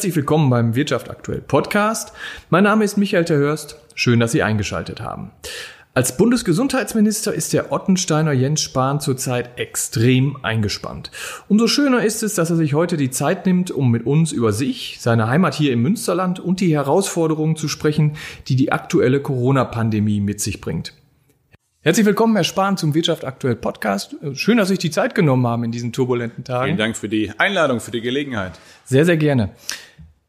Herzlich willkommen beim Wirtschaft aktuell Podcast. Mein Name ist Michael Terhörst. Schön, dass Sie eingeschaltet haben. Als Bundesgesundheitsminister ist der Ottensteiner Jens Spahn zurzeit extrem eingespannt. Umso schöner ist es, dass er sich heute die Zeit nimmt, um mit uns über sich, seine Heimat hier im Münsterland und die Herausforderungen zu sprechen, die die aktuelle Corona-Pandemie mit sich bringt. Herzlich willkommen, Herr Spahn, zum Wirtschaft aktuell Podcast. Schön, dass Sie sich die Zeit genommen haben in diesen turbulenten Tagen. Vielen Dank für die Einladung, für die Gelegenheit. Sehr, sehr gerne.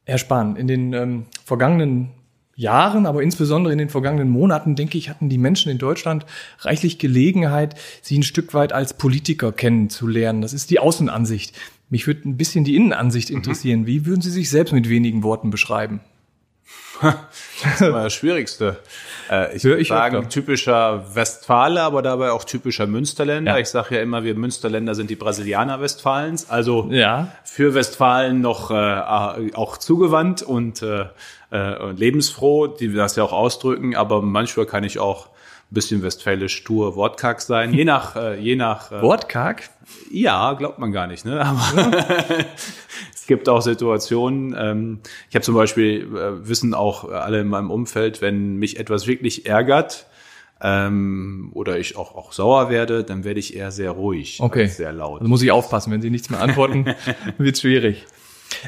Herr Spahn, in den ähm, vergangenen Jahren, aber insbesondere in den vergangenen Monaten, denke ich, hatten die Menschen in Deutschland reichlich Gelegenheit, Sie ein Stück weit als Politiker kennenzulernen. Das ist die Außenansicht. Mich würde ein bisschen die Innenansicht mhm. interessieren. Mhm. Wie würden Sie sich selbst mit wenigen Worten beschreiben? Das ist immer das Schwierigste. Äh, ich würde sagen, öfter. typischer Westfale, aber dabei auch typischer Münsterländer. Ja. Ich sage ja immer, wir Münsterländer sind die Brasilianer Westfalens. Also ja. für Westfalen noch äh, auch zugewandt und, äh, äh, lebensfroh, die das ja auch ausdrücken. Aber manchmal kann ich auch ein bisschen westfälisch stur wortkarg sein. Je nach, äh, je nach. Äh, wortkarg? Ja, glaubt man gar nicht, ne? Aber gibt auch Situationen. Ähm, ich habe zum Beispiel, äh, wissen auch alle in meinem Umfeld, wenn mich etwas wirklich ärgert, ähm, oder ich auch, auch sauer werde, dann werde ich eher sehr ruhig, okay. sehr laut. Also muss ich aufpassen, wenn Sie nichts mehr antworten, wird schwierig.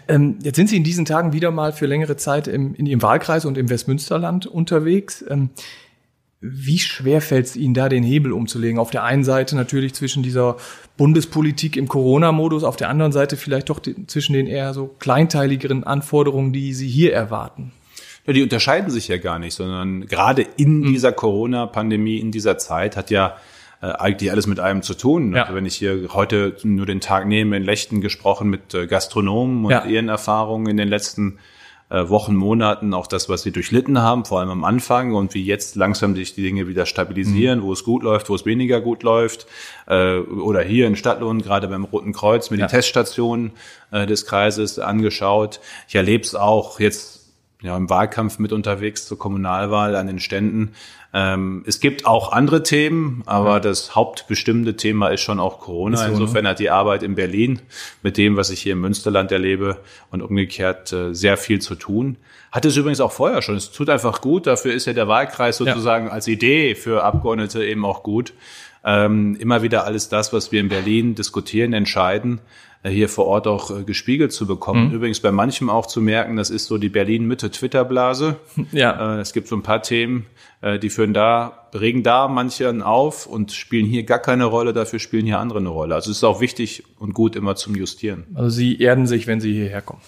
Ähm, jetzt sind Sie in diesen Tagen wieder mal für längere Zeit im, in Ihrem Wahlkreis und im Westmünsterland unterwegs. Ähm, wie schwer fällt es Ihnen da, den Hebel umzulegen? Auf der einen Seite natürlich zwischen dieser Bundespolitik im Corona-Modus, auf der anderen Seite vielleicht doch zwischen den eher so kleinteiligeren Anforderungen, die Sie hier erwarten. Ja, die unterscheiden sich ja gar nicht, sondern gerade in mhm. dieser Corona-Pandemie, in dieser Zeit hat ja äh, eigentlich alles mit einem zu tun. Ja. Wenn ich hier heute nur den Tag nehme, in Lechten gesprochen mit äh, Gastronomen und ja. ihren Erfahrungen in den letzten äh, Wochen, Monaten, auch das, was sie durchlitten haben, vor allem am Anfang und wie jetzt langsam sich die Dinge wieder stabilisieren, mhm. wo es gut läuft, wo es weniger gut läuft. Äh, oder hier in Stadtlohn, gerade beim Roten Kreuz, mir ja. die Teststationen äh, des Kreises angeschaut. Ich erlebe es auch jetzt ja, im Wahlkampf mit unterwegs zur Kommunalwahl an den Ständen. Ähm, es gibt auch andere Themen, aber ja. das hauptbestimmende Thema ist schon auch Corona. So? Insofern ne? hat die Arbeit in Berlin mit dem, was ich hier im Münsterland erlebe und umgekehrt äh, sehr viel zu tun. Hat es übrigens auch vorher schon. Es tut einfach gut. Dafür ist ja der Wahlkreis sozusagen ja. als Idee für Abgeordnete eben auch gut. Ähm, immer wieder alles das, was wir in Berlin diskutieren, entscheiden, äh, hier vor Ort auch äh, gespiegelt zu bekommen. Mhm. Übrigens bei manchem auch zu merken, das ist so die Berlin-Mitte-Twitter-Blase. Ja. Äh, es gibt so ein paar Themen, die führen da, regen da manchen auf und spielen hier gar keine Rolle, dafür spielen hier andere eine Rolle. Also es ist auch wichtig und gut immer zum Justieren. Also Sie erden sich, wenn Sie hierher kommen.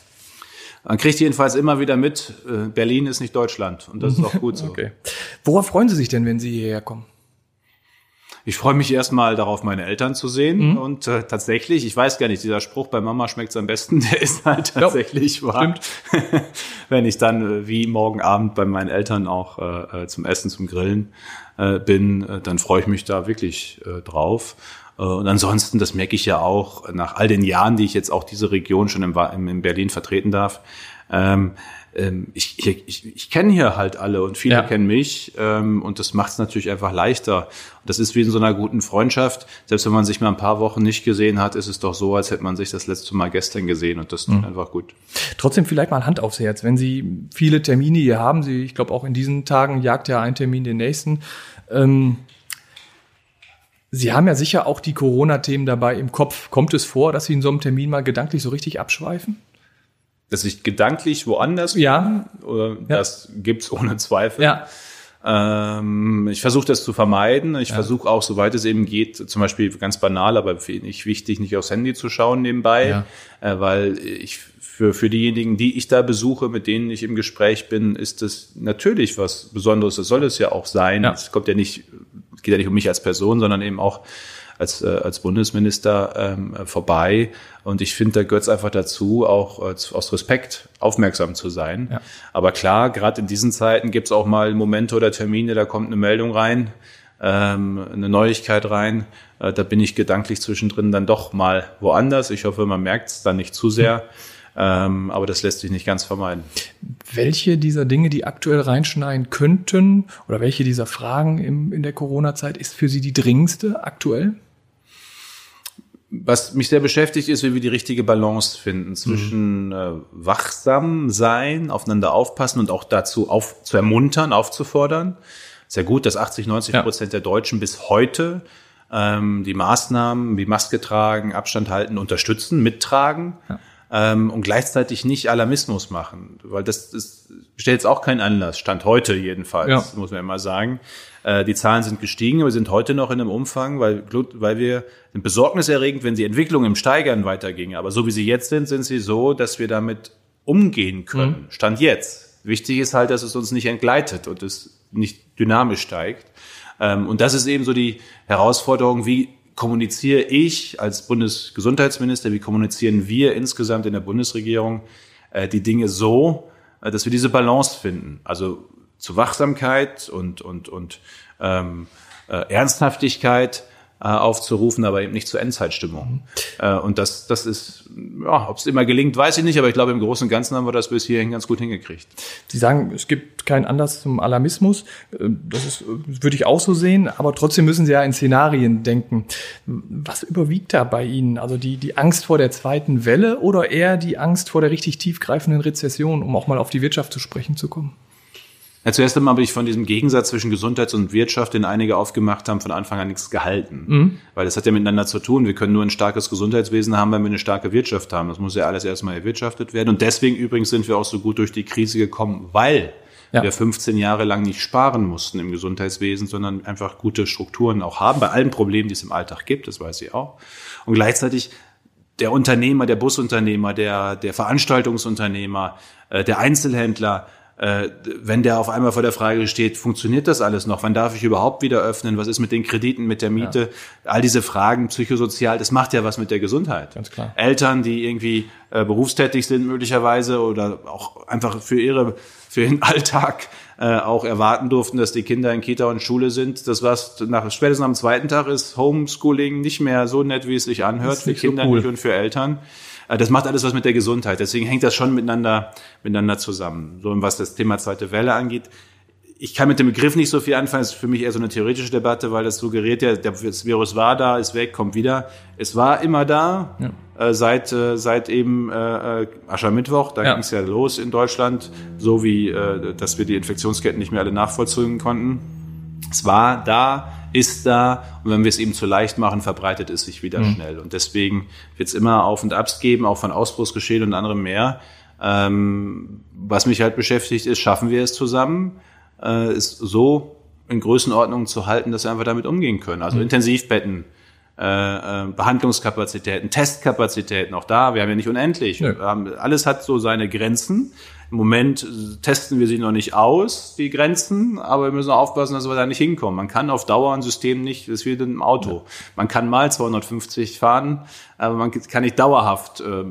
Man kriegt jedenfalls immer wieder mit, Berlin ist nicht Deutschland und das ist auch gut so. okay. Worauf freuen Sie sich denn, wenn Sie hierher kommen? Ich freue mich erstmal darauf, meine Eltern zu sehen. Mhm. Und äh, tatsächlich, ich weiß gar nicht, dieser Spruch bei Mama schmeckt's am besten, der ist halt tatsächlich ja, wahr. Wenn ich dann äh, wie morgen Abend bei meinen Eltern auch äh, äh, zum Essen, zum Grillen äh, bin, äh, dann freue ich mich da wirklich äh, drauf. Und ansonsten, das merke ich ja auch nach all den Jahren, die ich jetzt auch diese Region schon in, in Berlin vertreten darf, ähm, ähm, ich, ich, ich, kenne hier halt alle und viele ja. kennen mich ähm, und das macht es natürlich einfach leichter. Das ist wie in so einer guten Freundschaft. Selbst wenn man sich mal ein paar Wochen nicht gesehen hat, ist es doch so, als hätte man sich das letzte Mal gestern gesehen und das tut mhm. einfach gut. Trotzdem vielleicht mal Hand aufs Herz, wenn Sie viele Termine hier haben, Sie, ich glaube auch in diesen Tagen jagt ja ein Termin den nächsten. Ähm, Sie haben ja sicher auch die Corona-Themen dabei im Kopf. Kommt es vor, dass Sie in so einem Termin mal gedanklich so richtig abschweifen? Dass ich gedanklich woanders bin. Ja. Das gibt's ohne Zweifel. Ja. Ähm, ich versuche das zu vermeiden. Ich ja. versuche auch, soweit es eben geht, zum Beispiel ganz banal, aber nicht wichtig, nicht aufs Handy zu schauen nebenbei, ja. äh, weil ich für, für diejenigen, die ich da besuche, mit denen ich im Gespräch bin, ist das natürlich was Besonderes. Das soll es ja auch sein. Ja. Es kommt ja nicht, geht ja nicht um mich als Person, sondern eben auch als, äh, als Bundesminister ähm, vorbei. Und ich finde, da gehört es einfach dazu, auch äh, aus Respekt aufmerksam zu sein. Ja. Aber klar, gerade in diesen Zeiten gibt es auch mal Momente oder Termine, da kommt eine Meldung rein, ähm, eine Neuigkeit rein. Äh, da bin ich gedanklich zwischendrin dann doch mal woanders. Ich hoffe, man merkt es dann nicht zu sehr. Ähm, aber das lässt sich nicht ganz vermeiden. Welche dieser Dinge, die aktuell reinschneiden könnten, oder welche dieser Fragen im, in der Corona-Zeit ist für Sie die dringendste aktuell? Was mich sehr beschäftigt, ist, wie wir die richtige Balance finden zwischen mhm. äh, wachsam sein, aufeinander aufpassen und auch dazu auf, zu ermuntern, aufzufordern. Sehr gut, dass 80, 90 Prozent ja. der Deutschen bis heute ähm, die Maßnahmen wie Maske tragen, Abstand halten, unterstützen, mittragen. Ja. Ähm, und gleichzeitig nicht Alarmismus machen, weil das, das stellt jetzt auch keinen Anlass, Stand heute jedenfalls, ja. muss man immer sagen, äh, die Zahlen sind gestiegen, aber sind heute noch in einem Umfang, weil, weil wir sind besorgniserregend, wenn die Entwicklung im Steigern weiterging. Aber so wie sie jetzt sind, sind sie so, dass wir damit umgehen können. Mhm. Stand jetzt. Wichtig ist halt, dass es uns nicht entgleitet und es nicht dynamisch steigt. Ähm, und das ist eben so die Herausforderung, wie kommuniziere ich als Bundesgesundheitsminister, wie kommunizieren wir insgesamt in der Bundesregierung äh, die Dinge so, äh, dass wir diese Balance finden. Also zu Wachsamkeit und, und, und ähm, äh, Ernsthaftigkeit äh, aufzurufen, aber eben nicht zur Endzeitstimmung. Mhm. Äh, und das, das ist, ja, ob es immer gelingt, weiß ich nicht, aber ich glaube, im Großen und Ganzen haben wir das bis hierhin ganz gut hingekriegt. Sie sagen, es gibt keinen Anlass zum Alarmismus. Äh, das ist, würde ich auch so sehen, aber trotzdem müssen Sie ja in Szenarien denken. Was überwiegt da bei Ihnen? Also die, die Angst vor der zweiten Welle oder eher die Angst vor der richtig tiefgreifenden Rezession, um auch mal auf die Wirtschaft zu sprechen zu kommen? Ja, zuerst einmal habe ich von diesem Gegensatz zwischen Gesundheits- und Wirtschaft, den einige aufgemacht haben, von Anfang an nichts gehalten. Mhm. Weil das hat ja miteinander zu tun. Wir können nur ein starkes Gesundheitswesen haben, wenn wir eine starke Wirtschaft haben. Das muss ja alles erstmal erwirtschaftet werden. Und deswegen übrigens sind wir auch so gut durch die Krise gekommen, weil ja. wir 15 Jahre lang nicht sparen mussten im Gesundheitswesen, sondern einfach gute Strukturen auch haben, bei allen Problemen, die es im Alltag gibt, das weiß ich auch. Und gleichzeitig der Unternehmer, der Busunternehmer, der, der Veranstaltungsunternehmer, äh, der Einzelhändler, wenn der auf einmal vor der Frage steht, funktioniert das alles noch? Wann darf ich überhaupt wieder öffnen? Was ist mit den Krediten, mit der Miete? Ja. All diese Fragen, psychosozial, das macht ja was mit der Gesundheit. Ganz klar. Eltern, die irgendwie äh, berufstätig sind möglicherweise oder auch einfach für ihre für ihren Alltag äh, auch erwarten durften, dass die Kinder in Kita und Schule sind. Das was nach spätestens am zweiten Tag ist Homeschooling nicht mehr so nett, wie es sich anhört für Kinder so cool. und für Eltern. Äh, das macht alles was mit der Gesundheit. Deswegen hängt das schon miteinander, miteinander zusammen. So, und was das Thema zweite Welle angeht, ich kann mit dem Begriff nicht so viel anfangen. Es ist für mich eher so eine theoretische Debatte, weil das suggeriert ja, das Virus war da, ist weg, kommt wieder. Es war immer da, ja. äh, seit, äh, seit eben äh, Aschermittwoch. Da ja. ging es ja los in Deutschland, so wie, dass wir die Infektionsketten nicht mehr alle nachvollziehen konnten. Es war da, ist da und wenn wir es eben zu leicht machen, verbreitet es sich wieder mhm. schnell. Und deswegen wird es immer Auf und Abs geben, auch von Ausbruchsgeschehen und anderem mehr. Ähm, was mich halt beschäftigt ist, schaffen wir es zusammen, äh, ist so in Größenordnung zu halten, dass wir einfach damit umgehen können. Also mhm. Intensivbetten, äh, äh, Behandlungskapazitäten, Testkapazitäten, auch da, wir haben ja nicht unendlich. Ja. Haben, alles hat so seine Grenzen. Im Moment testen wir sie noch nicht aus, die Grenzen, aber wir müssen aufpassen, dass wir da nicht hinkommen. Man kann auf Dauer ein System nicht, das ist wie im Auto. Man kann mal 250 fahren, aber man kann nicht dauerhaft, äh,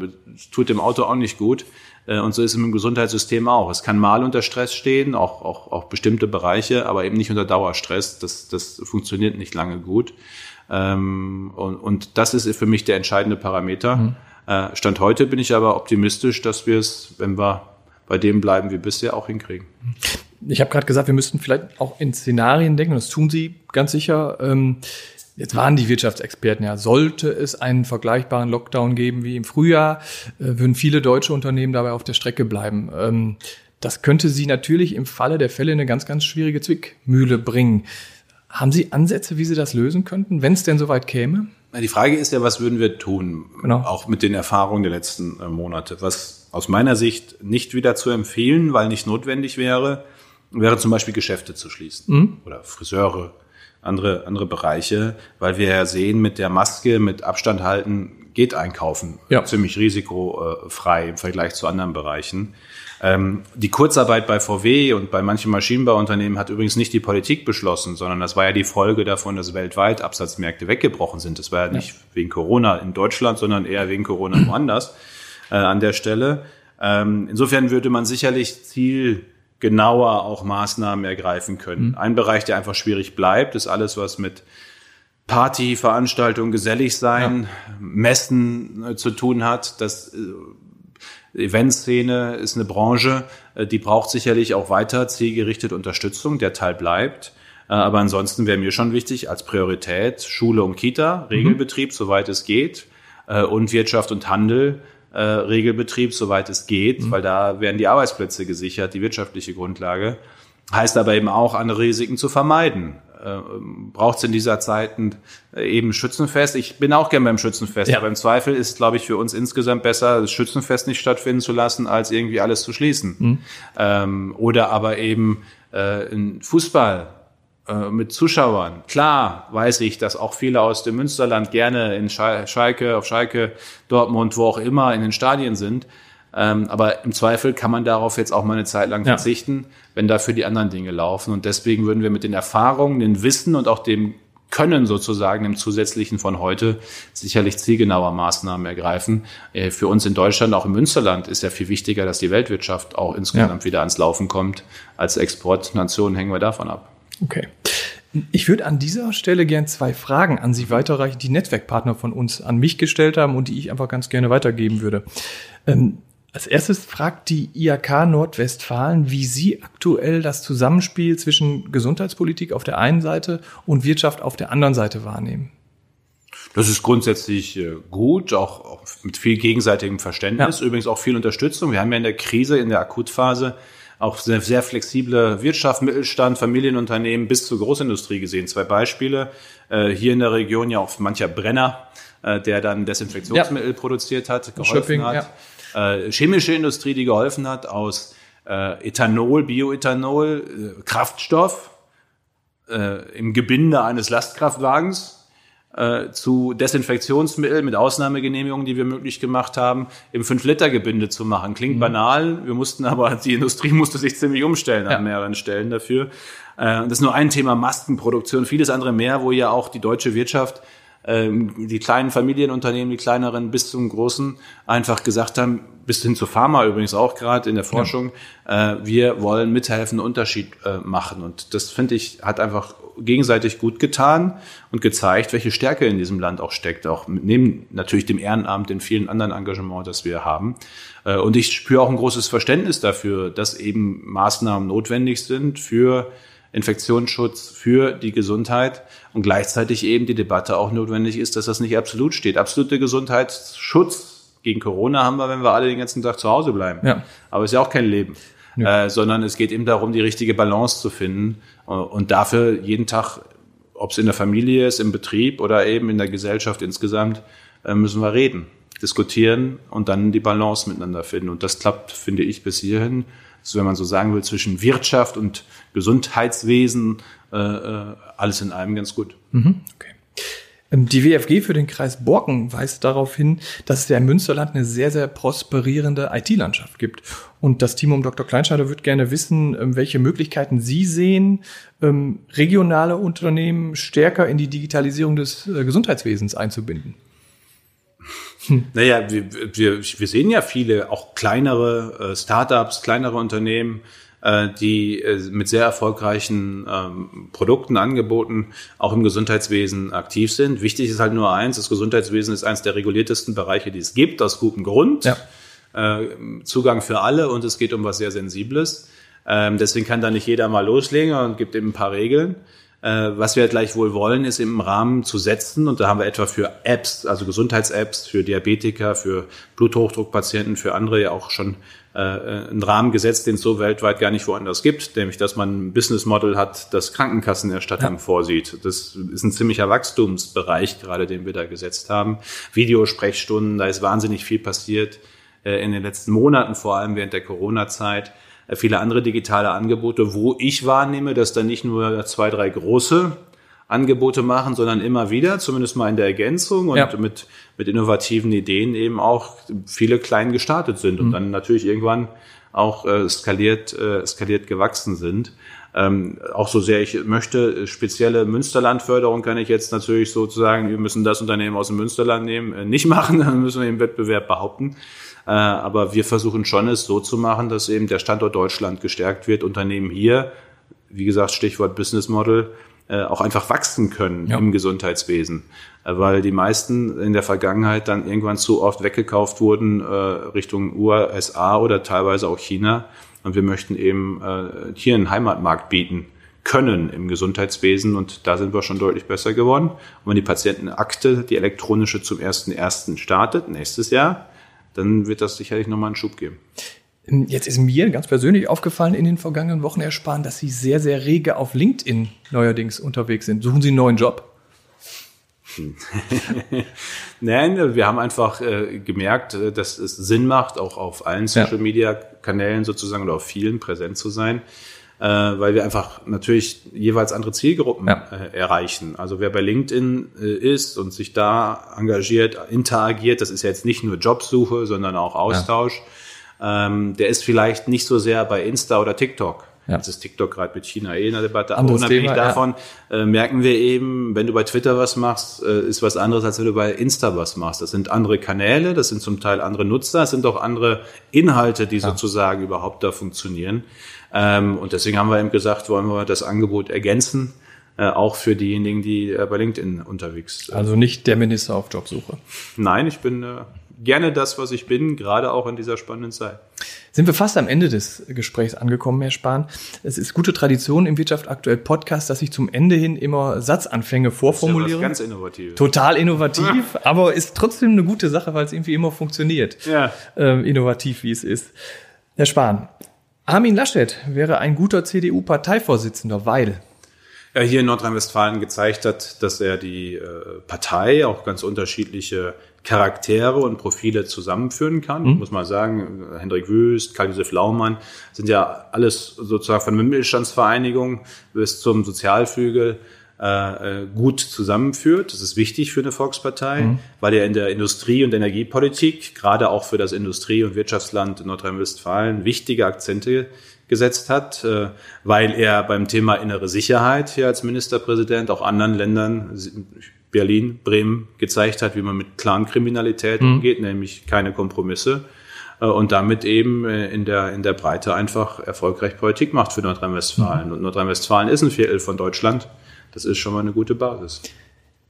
tut dem Auto auch nicht gut. Äh, und so ist es im Gesundheitssystem auch. Es kann mal unter Stress stehen, auch, auch, auch bestimmte Bereiche, aber eben nicht unter Dauerstress. Das, das funktioniert nicht lange gut. Ähm, und, und das ist für mich der entscheidende Parameter. Mhm. Äh, Stand heute bin ich aber optimistisch, dass wir es, wenn wir bei dem bleiben wie bisher, auch hinkriegen. Ich habe gerade gesagt, wir müssten vielleicht auch in Szenarien denken, das tun Sie ganz sicher. Ähm, jetzt waren die Wirtschaftsexperten ja, sollte es einen vergleichbaren Lockdown geben wie im Frühjahr, äh, würden viele deutsche Unternehmen dabei auf der Strecke bleiben. Ähm, das könnte Sie natürlich im Falle der Fälle eine ganz, ganz schwierige Zwickmühle bringen. Haben Sie Ansätze, wie Sie das lösen könnten, wenn es denn soweit käme? Die Frage ist ja, was würden wir tun? Genau. Auch mit den Erfahrungen der letzten äh, Monate. Was aus meiner Sicht nicht wieder zu empfehlen, weil nicht notwendig wäre, wäre zum Beispiel Geschäfte zu schließen mhm. oder Friseure, andere, andere Bereiche, weil wir ja sehen, mit der Maske, mit Abstand halten, geht einkaufen ja. ziemlich risikofrei im Vergleich zu anderen Bereichen. Ähm, die Kurzarbeit bei VW und bei manchen Maschinenbauunternehmen hat übrigens nicht die Politik beschlossen, sondern das war ja die Folge davon, dass weltweit Absatzmärkte weggebrochen sind. Das war ja nicht ja. wegen Corona in Deutschland, sondern eher wegen Corona woanders äh, an der Stelle. Ähm, insofern würde man sicherlich zielgenauer auch Maßnahmen ergreifen können. Mhm. Ein Bereich, der einfach schwierig bleibt, ist alles, was mit Party, Veranstaltung, gesellig sein, ja. Messen äh, zu tun hat. Das äh, Eventszene ist eine Branche, äh, die braucht sicherlich auch weiter zielgerichtete Unterstützung. Der Teil bleibt. Äh, aber ansonsten wäre mir schon wichtig als Priorität Schule und Kita, Regelbetrieb, mhm. soweit es geht, äh, und Wirtschaft und Handel, äh, Regelbetrieb, soweit es geht, mhm. weil da werden die Arbeitsplätze gesichert, die wirtschaftliche Grundlage. Heißt aber eben auch, andere Risiken zu vermeiden. Äh, Braucht es in dieser Zeit äh, eben Schützenfest? Ich bin auch gern beim Schützenfest, ja. aber im Zweifel ist, glaube ich, für uns insgesamt besser, das Schützenfest nicht stattfinden zu lassen, als irgendwie alles zu schließen. Mhm. Ähm, oder aber eben äh, ein Fußball äh, mit Zuschauern. Klar weiß ich, dass auch viele aus dem Münsterland gerne in Schalke, auf Schalke, Dortmund, wo auch immer in den Stadien sind. Ähm, aber im Zweifel kann man darauf jetzt auch mal eine Zeit lang ja. verzichten, wenn dafür die anderen Dinge laufen. Und deswegen würden wir mit den Erfahrungen, dem Wissen und auch dem Können sozusagen im Zusätzlichen von heute sicherlich zielgenauer Maßnahmen ergreifen. Äh, für uns in Deutschland, auch im Münsterland, ist ja viel wichtiger, dass die Weltwirtschaft auch insgesamt ja. wieder ans Laufen kommt. Als Exportnation hängen wir davon ab. Okay. Ich würde an dieser Stelle gern zwei Fragen an Sie weiterreichen, die Netzwerkpartner von uns an mich gestellt haben und die ich einfach ganz gerne weitergeben würde. Ähm, als erstes fragt die IAK Nordwestfalen, wie Sie aktuell das Zusammenspiel zwischen Gesundheitspolitik auf der einen Seite und Wirtschaft auf der anderen Seite wahrnehmen. Das ist grundsätzlich äh, gut, auch mit viel gegenseitigem Verständnis, ja. übrigens auch viel Unterstützung. Wir haben ja in der Krise, in der Akutphase auch sehr, sehr flexible Wirtschaft, Mittelstand, Familienunternehmen bis zur Großindustrie gesehen. Zwei Beispiele. Äh, hier in der Region ja auch mancher Brenner, äh, der dann Desinfektionsmittel ja. produziert hat, geholfen Shopping, hat. Ja. Äh, chemische Industrie, die geholfen hat aus Ethanol, Bioethanol, Kraftstoff im Gebinde eines Lastkraftwagens äh, zu Desinfektionsmitteln mit Ausnahmegenehmigungen, die wir möglich gemacht haben, im 5-Liter-Gebinde zu machen. Klingt mhm. banal, wir mussten aber, die Industrie musste sich ziemlich umstellen ja. an mehreren Stellen dafür. Äh, das ist nur ein Thema Maskenproduktion, vieles andere mehr, wo ja auch die deutsche Wirtschaft ähm, die kleinen Familienunternehmen, die kleineren bis zum großen, einfach gesagt haben, bis hin zu Pharma übrigens auch gerade in der Forschung, ja. äh, wir wollen mithelfen, einen Unterschied äh, machen. Und das finde ich, hat einfach gegenseitig gut getan und gezeigt, welche Stärke in diesem Land auch steckt, auch neben natürlich dem Ehrenamt, den vielen anderen Engagement, das wir haben. Äh, und ich spüre auch ein großes Verständnis dafür, dass eben Maßnahmen notwendig sind für Infektionsschutz, für die Gesundheit und gleichzeitig eben die Debatte auch notwendig ist, dass das nicht absolut steht. Absolute Gesundheitsschutz gegen Corona haben wir, wenn wir alle den ganzen Tag zu Hause bleiben. Ja. Aber es ist ja auch kein Leben. Ja. Äh, sondern es geht eben darum, die richtige Balance zu finden äh, und dafür jeden Tag, ob es in der Familie ist, im Betrieb oder eben in der Gesellschaft insgesamt, äh, müssen wir reden, diskutieren und dann die Balance miteinander finden. Und das klappt, finde ich, bis hierhin so wenn man so sagen will, zwischen Wirtschaft und Gesundheitswesen, äh, äh alles in allem ganz gut. Mhm, okay. Ähm, die WFG für den Kreis Borken weist darauf hin, dass es ja im Münsterland eine sehr, sehr prosperierende IT-Landschaft gibt. Und das Team um Dr. Kleinschneider wird gerne wissen, ähm, welche Möglichkeiten Sie sehen, ähm, regionale Unternehmen stärker in die Digitalisierung des äh, Gesundheitswesens einzubinden. Hm. Naja, wir, wir, wir sehen ja viele, auch kleinere äh, Startups, kleinere Unternehmen, äh, die äh, mit sehr erfolgreichen ähm, Produkten, Angeboten auch im Gesundheitswesen aktiv sind. Wichtig ist halt nur eins, das Gesundheitswesen ist eines der reguliertesten Bereiche, die es gibt, aus gutem Grund. Ja. Äh, Zugang für alle und es geht um was sehr Sensibles. Ähm, deswegen kann da nicht jeder mal loslegen und gibt eben ein paar Regeln. Was wir gleichwohl wollen, ist im Rahmen zu setzen. Und da haben wir etwa für Apps, also Gesundheits-Apps, für Diabetiker, für Bluthochdruckpatienten, für andere ja auch schon äh, einen Rahmen gesetzt, den es so weltweit gar nicht woanders gibt, nämlich dass man ein Business Model hat, das Krankenkassenerstattung ja. vorsieht. Das ist ein ziemlicher Wachstumsbereich, gerade den wir da gesetzt haben. Videosprechstunden, da ist wahnsinnig viel passiert äh, in den letzten Monaten, vor allem während der Corona-Zeit. Äh, viele andere digitale Angebote, wo ich wahrnehme, dass da nicht nur zwei, drei große Angebote machen, sondern immer wieder, zumindest mal in der Ergänzung und ja. mit, mit innovativen Ideen eben auch viele klein gestartet sind und mhm. dann natürlich irgendwann auch äh, skaliert, äh, skaliert gewachsen sind. Ähm, auch so sehr ich möchte, spezielle Münsterlandförderung kann ich jetzt natürlich sozusagen, wir müssen das Unternehmen aus dem Münsterland nehmen, äh, nicht machen, dann müssen wir im Wettbewerb behaupten. Äh, aber wir versuchen schon es so zu machen, dass eben der Standort Deutschland gestärkt wird, Unternehmen hier, wie gesagt, Stichwort Business Model, äh, auch einfach wachsen können ja. im Gesundheitswesen, äh, weil die meisten in der Vergangenheit dann irgendwann zu oft weggekauft wurden Richtung USA oder teilweise auch China. Und wir möchten eben hier einen Heimatmarkt bieten können im Gesundheitswesen und da sind wir schon deutlich besser geworden. Und wenn die Patientenakte, die elektronische zum 1.1. startet, nächstes Jahr, dann wird das sicherlich nochmal einen Schub geben. Jetzt ist mir ganz persönlich aufgefallen in den vergangenen Wochen, Herr Spahn, dass Sie sehr, sehr rege auf LinkedIn neuerdings unterwegs sind. Suchen Sie einen neuen Job? Nein, wir haben einfach äh, gemerkt, äh, dass es Sinn macht, auch auf allen Social Media Kanälen sozusagen oder auf vielen präsent zu sein, äh, weil wir einfach natürlich jeweils andere Zielgruppen ja. äh, erreichen. Also wer bei LinkedIn äh, ist und sich da engagiert, interagiert, das ist ja jetzt nicht nur Jobsuche, sondern auch Austausch. Ja. Ähm, der ist vielleicht nicht so sehr bei Insta oder TikTok. Ja. Jetzt ist TikTok gerade mit China eh in der Debatte. Aber unabhängig Thema, davon ja. äh, merken wir eben, wenn du bei Twitter was machst, äh, ist was anderes, als wenn du bei Insta was machst. Das sind andere Kanäle, das sind zum Teil andere Nutzer, es sind auch andere Inhalte, die ja. sozusagen überhaupt da funktionieren. Ähm, und deswegen haben wir eben gesagt, wollen wir das Angebot ergänzen. Äh, auch für diejenigen, die äh, bei LinkedIn unterwegs sind. Also nicht der Minister auf Jobsuche. Nein, ich bin äh, gerne das, was ich bin, gerade auch in dieser spannenden Zeit. Sind wir fast am Ende des Gesprächs angekommen, Herr Spahn. Es ist gute Tradition im Wirtschaft aktuell Podcast, dass ich zum Ende hin immer Satzanfänge vorformuliere. Das ist ja ganz innovativ. Total innovativ, aber ist trotzdem eine gute Sache, weil es irgendwie immer funktioniert. Ja. Ähm, innovativ, wie es ist. Herr Spahn, Armin Laschet wäre ein guter CDU-Parteivorsitzender, weil hier in Nordrhein-Westfalen gezeigt hat, dass er die äh, Partei auch ganz unterschiedliche Charaktere und Profile zusammenführen kann. Mhm. Muss man sagen, Hendrik Wüst, Karl-Josef Laumann sind ja alles sozusagen von der Mittelstandsvereinigung bis zum Sozialflügel äh, äh, gut zusammenführt. Das ist wichtig für eine Volkspartei, mhm. weil er in der Industrie- und Energiepolitik, gerade auch für das Industrie- und Wirtschaftsland Nordrhein-Westfalen, wichtige Akzente gesetzt hat, äh, weil er beim Thema innere Sicherheit hier als Ministerpräsident auch anderen Ländern Berlin, Bremen gezeigt hat, wie man mit Clankriminalität mhm. umgeht, nämlich keine Kompromisse äh, und damit eben äh, in der, in der Breite einfach erfolgreich Politik macht für Nordrhein-Westfalen. Mhm. Und Nordrhein-Westfalen ist ein Viertel von Deutschland. Das ist schon mal eine gute Basis.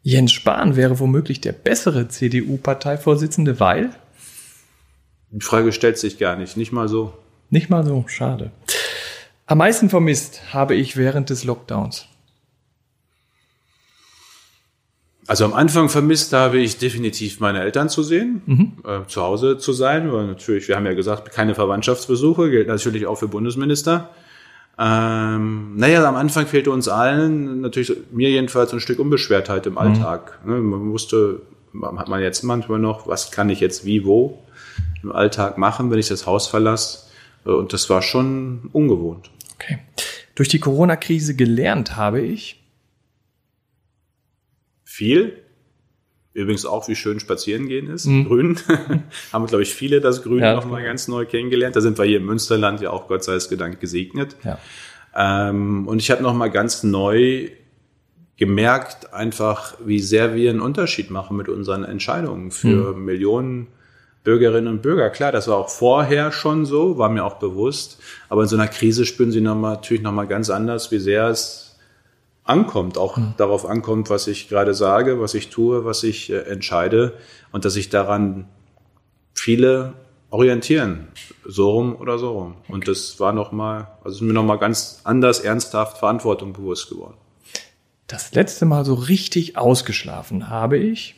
Jens Spahn wäre womöglich der bessere CDU-Parteivorsitzende, weil? Die Frage stellt sich gar nicht, nicht mal so. Nicht mal so, schade. Am meisten vermisst habe ich während des Lockdowns. Also am Anfang vermisst habe ich definitiv meine Eltern zu sehen, mhm. äh, zu Hause zu sein, weil natürlich, wir haben ja gesagt, keine Verwandtschaftsbesuche, gilt natürlich auch für Bundesminister. Ähm, naja, am Anfang fehlte uns allen, natürlich mir jedenfalls, ein Stück Unbeschwertheit im mhm. Alltag. Mhm. Man wusste, hat man jetzt manchmal noch, was kann ich jetzt wie, wo im Alltag machen, wenn ich das Haus verlasse. Äh, und das war schon ungewohnt. Okay. Durch die Corona-Krise gelernt habe ich, viel. Übrigens auch, wie schön spazieren gehen ist. Mhm. Grün. Haben, glaube ich, viele das Grün ja, nochmal ganz neu kennengelernt. Da sind wir hier im Münsterland ja auch Gott sei Dank gesegnet. Ja. Ähm, und ich habe nochmal ganz neu gemerkt, einfach, wie sehr wir einen Unterschied machen mit unseren Entscheidungen für mhm. Millionen Bürgerinnen und Bürger. Klar, das war auch vorher schon so, war mir auch bewusst. Aber in so einer Krise spüren sie noch mal, natürlich nochmal ganz anders, wie sehr es ankommt, auch mhm. darauf ankommt, was ich gerade sage, was ich tue, was ich äh, entscheide und dass sich daran viele orientieren, so rum oder so rum. Okay. Und das war nochmal, also ist mir nochmal ganz anders ernsthaft Verantwortung bewusst geworden. Das letzte Mal so richtig ausgeschlafen habe ich.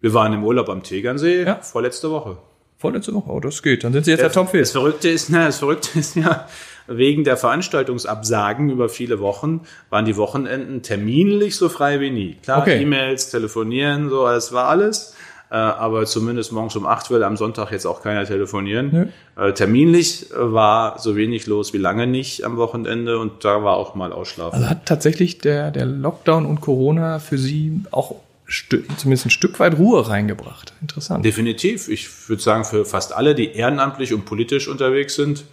Wir waren im Urlaub am Tegernsee ja. vorletzte Woche. Vorletzte Woche, oh, das geht. Dann sind Sie jetzt der, der Top Das Verrückte ist, na, das Verrückte ist ja, wegen der Veranstaltungsabsagen über viele Wochen waren die Wochenenden terminlich so frei wie nie. Klar, okay. E-Mails, telefonieren, so, das war alles. Äh, aber zumindest morgens um acht will am Sonntag jetzt auch keiner telefonieren. Ja. Äh, terminlich war so wenig los wie lange nicht am Wochenende und da war auch mal Ausschlafen. Also hat tatsächlich der, der Lockdown und Corona für Sie auch zumindest ein Stück weit Ruhe reingebracht. Interessant. Definitiv. Ich würde sagen, für fast alle, die ehrenamtlich und politisch unterwegs sind,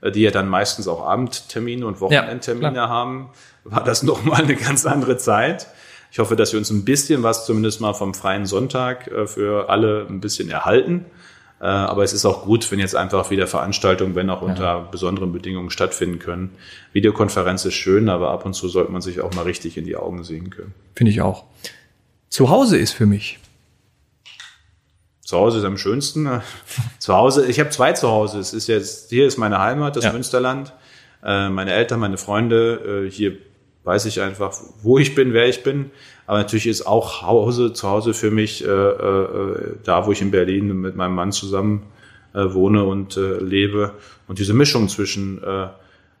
äh, die ja dann meistens auch Abendtermine und Wochenendtermine ja, haben, war das nochmal eine ganz andere Zeit. Ich hoffe, dass wir uns ein bisschen was zumindest mal vom freien Sonntag äh, für alle ein bisschen erhalten. Äh, aber es ist auch gut, wenn jetzt einfach wieder Veranstaltungen, wenn auch unter ja. besonderen Bedingungen stattfinden können. Videokonferenz ist schön, aber ab und zu sollte man sich auch mal richtig in die Augen sehen können. Finde ich auch. Zu Hause ist für mich zu Hause ist am schönsten. Zu Hause, ich habe zwei Zuhause. Es ist jetzt, hier ist meine Heimat, das ja. Münsterland. äh, meine Eltern, meine Freunde. Äh, hier weiß ich einfach, wo ich bin, wer ich bin. Aber natürlich ist auch Hause, zu Hause für mich äh, äh, da, wo ich in Berlin mit meinem Mann zusammen äh, wohne und äh, lebe. Und diese Mischung zwischen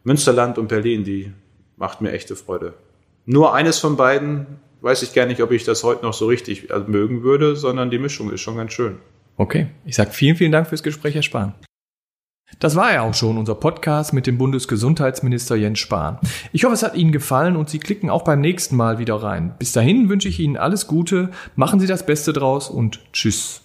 Münsterland und Berlin, die macht mir echte Freude. Nur eines von beiden weiß ich gar nicht, ob ich das heute noch so richtig mögen würde, sondern die Mischung ist schon ganz schön. Okay, ich sage vielen, vielen Dank fürs Gespräch, Herr Spahn. Das war ja auch schon unser Podcast mit dem Bundesgesundheitsminister Jens Spahn. Ich hoffe, es hat Ihnen gefallen und Sie klicken auch beim nächsten Mal wieder rein. Bis dahin wünsche ich Ihnen alles Gute, machen Sie das Beste draus und tschüss.